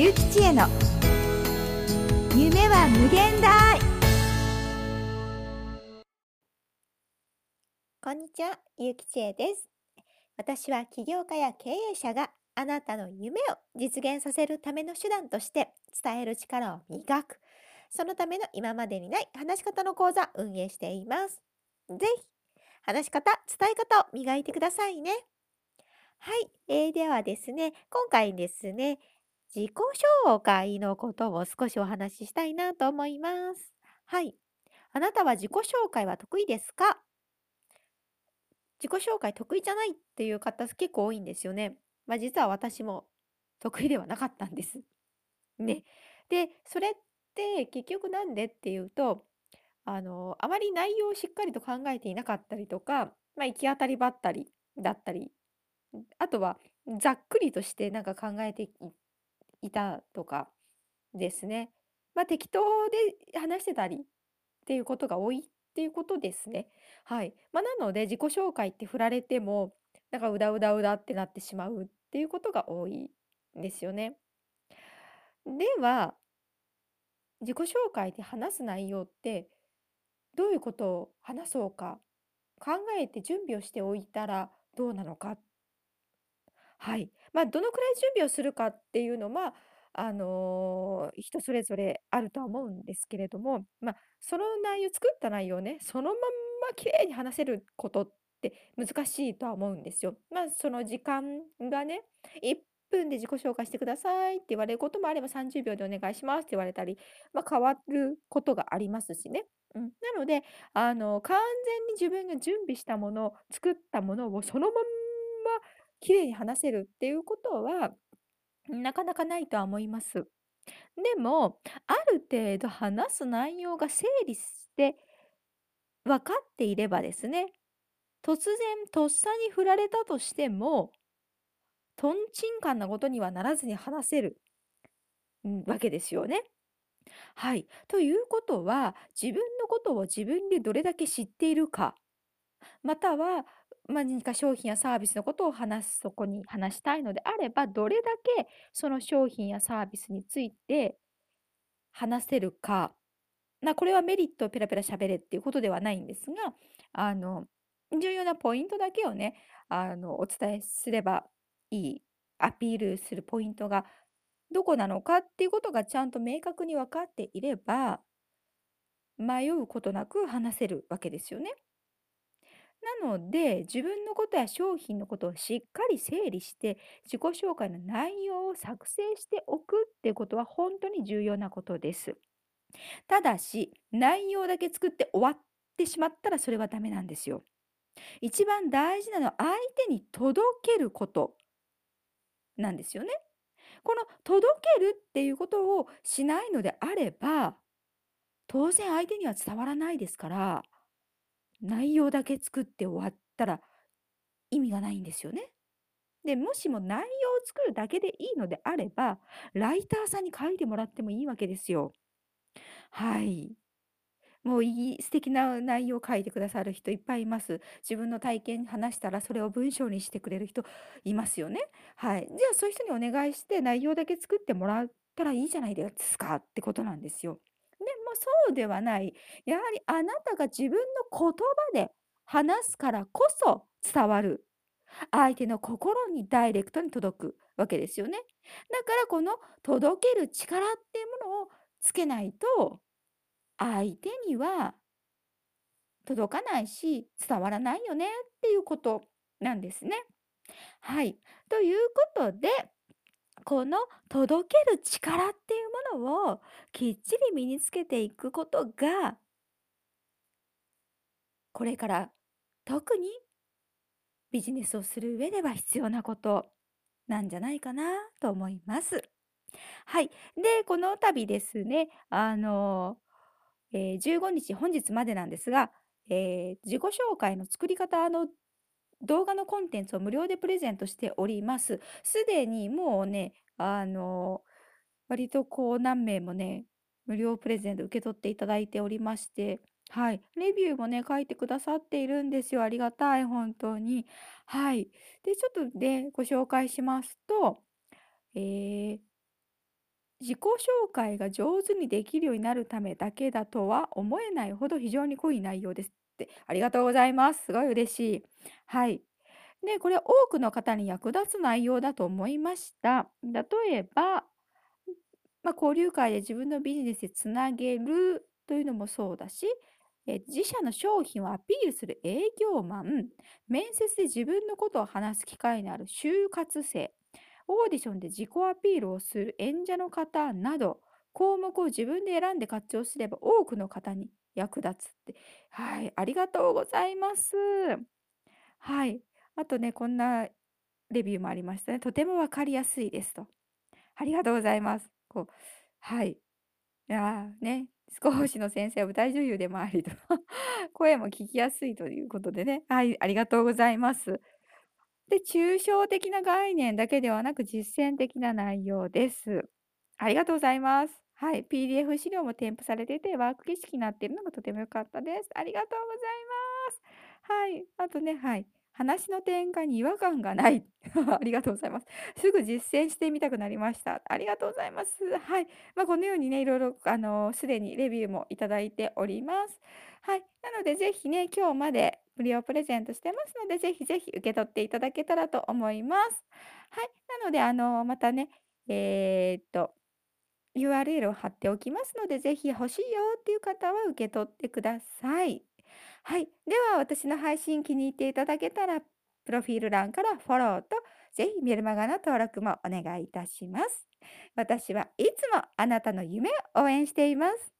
ゆうきちえの夢は無限大こんにちは、ゆうきちえです。私は起業家や経営者があなたの夢を実現させるための手段として伝える力を磨く。そのための今までにない話し方の講座運営しています。ぜひ、話し方、伝え方を磨いてくださいね。はい、えーではですね、今回ですね、自己紹介のことを少しお話ししたいなと思います。はい。あなたは自己紹介は得意ですか？自己紹介得意じゃないっていう方結構多いんですよね。まあ実は私も得意ではなかったんです。ね。で、それって結局なんでっていうと、あの、あまり内容をしっかりと考えていなかったりとか、まあ行き当たりばったりだったり、あとはざっくりとしてなんか考えていっいたとかですね。まあ適当で話してたりっていうことが多いっていうことですね。はい。まあ、なので自己紹介って振られても、なんかうだうだうだってなってしまうっていうことが多いんですよね。では、自己紹介で話す内容ってどういうことを話そうか考えて準備をしておいたらどうなのか。はい。まあ、どのくらい準備をするかっていうのは、あの人それぞれあるとは思うんですけれども、まあ、その内容、作った内容ね、そのまんま綺麗に話せることって難しいとは思うんですよ。まあ、その時間がね、1分で自己紹介してくださいって言われることもあれば30秒でお願いしますって言われたり、まあ、変わることがありますしね。うん、なので、あの、完全に自分が準備したもの、作ったものをそのまんま綺麗に話せるっていうことは、なかなかないとは思います。でも、ある程度話す内容が整理して分かっていればですね、突然とっさに振られたとしても、とんちんかんなことにはならずに話せる、わけですよね。はい。ということは、自分のことを自分でどれだけ知っているか、または、まあ、何か商品やサービスのことを話す、そこに話したいのであれば、どれだけその商品やサービスについて話せるか。なこれはメリットをペラペラ喋れっていうことではないんですが、あの、重要なポイントだけをね、あの、お伝えすればいい、アピールするポイントがどこなのかっていうことがちゃんと明確に分かっていれば、迷うことなく話せるわけですよね。なので、自分のことや商品のことをしっかり整理して、自己紹介の内容を作成しておくってことは本当に重要なことです。ただし、内容だけ作って終わってしまったらそれはダメなんですよ。一番大事なのは相手に届けることなんですよね。この届けるっていうことをしないのであれば、当然相手には伝わらないですから、内容だけ作って終わったら意味がないんですよね。で、もしも内容を作るだけでいいのであれば、ライターさんに書いてもらってもいいわけですよ。はい。もういい素敵な内容を書いてくださる人いっぱいいます。自分の体験話したらそれを文章にしてくれる人いますよね。はい。じゃあそういう人にお願いして内容だけ作ってもらったらいいじゃないですかってことなんですよ。もそうではない。やはりあなたが自分の言葉で話すからこそ伝わる。相手の心にダイレクトに届くわけですよね。だからこの届ける力っていうものをつけないと相手には届かないし伝わらないよねっていうことなんですね。はい。ということでこの届ける力っものをきっちり身につけていくことがこれから特にビジネスをする上では必要なことなんじゃないかなと思います。はい。で、この度ですね、あの、えー15日、本日までなんですが、えー自己紹介の作り方の動画のコンテンツを無料でプレゼントしております。すでにもうね、あの、割とこう何名もね、無料プレゼント受け取っていただいておりまして、はい。レビューもね、書いてくださっているんですよ。ありがたい、本当に。はい。で、ちょっとね、ご紹介しますと、えー自己紹介が上手にできるようになるためだけだとは思えないほど非常に濃い内容ですって。ありがとうございます。すごい嬉しい。はい。で、これ多くの方に役立つ内容だと思いました。例えば、まあ、交流会で自分のビジネスでつなげるというのもそうだし、え自社の商品をアピールする営業マン、面接で自分のことを話す機会のある就活生、オーディションで自己アピールをする演者の方など、項目を自分で選んで活用すれば多くの方に役立つって。はい、ありがとうございます。はい。あとね、こんなレビューもありましたね。とてもわかりやすいですと。ありがとうございます。こう、はい。いやーね、少しの先生は舞台女優でもありと 声も聞きやすいということでね、はい、ありがとうございます。で、抽象的な概念だけではなく実践的な内容です。ありがとうございます。はい、PDF 資料も添付されてて、ワーク形式になっているのがとても良かったです。ありがとうございます。はい、あとね、はい。話の展開に違和感がない。ありがとうございます。すぐ実践してみたくなりました。ありがとうございます。はい。まあ、このようにね、いろいろ、あの、すでにレビューもいただいております。はい。なので、ぜひね、今日まで無料プレゼントしてますので、ぜひぜひ受け取っていただけたらと思います。はい。なので、あの、またね、えーっと、URL を貼っておきますので、ぜひ欲しいよっていう方は受け取ってください。はい。では、私の配信気に入っていただけたら、プロフィール欄からフォローと、ぜひメルマガの登録もお願いいたします。私はいつもあなたの夢を応援しています。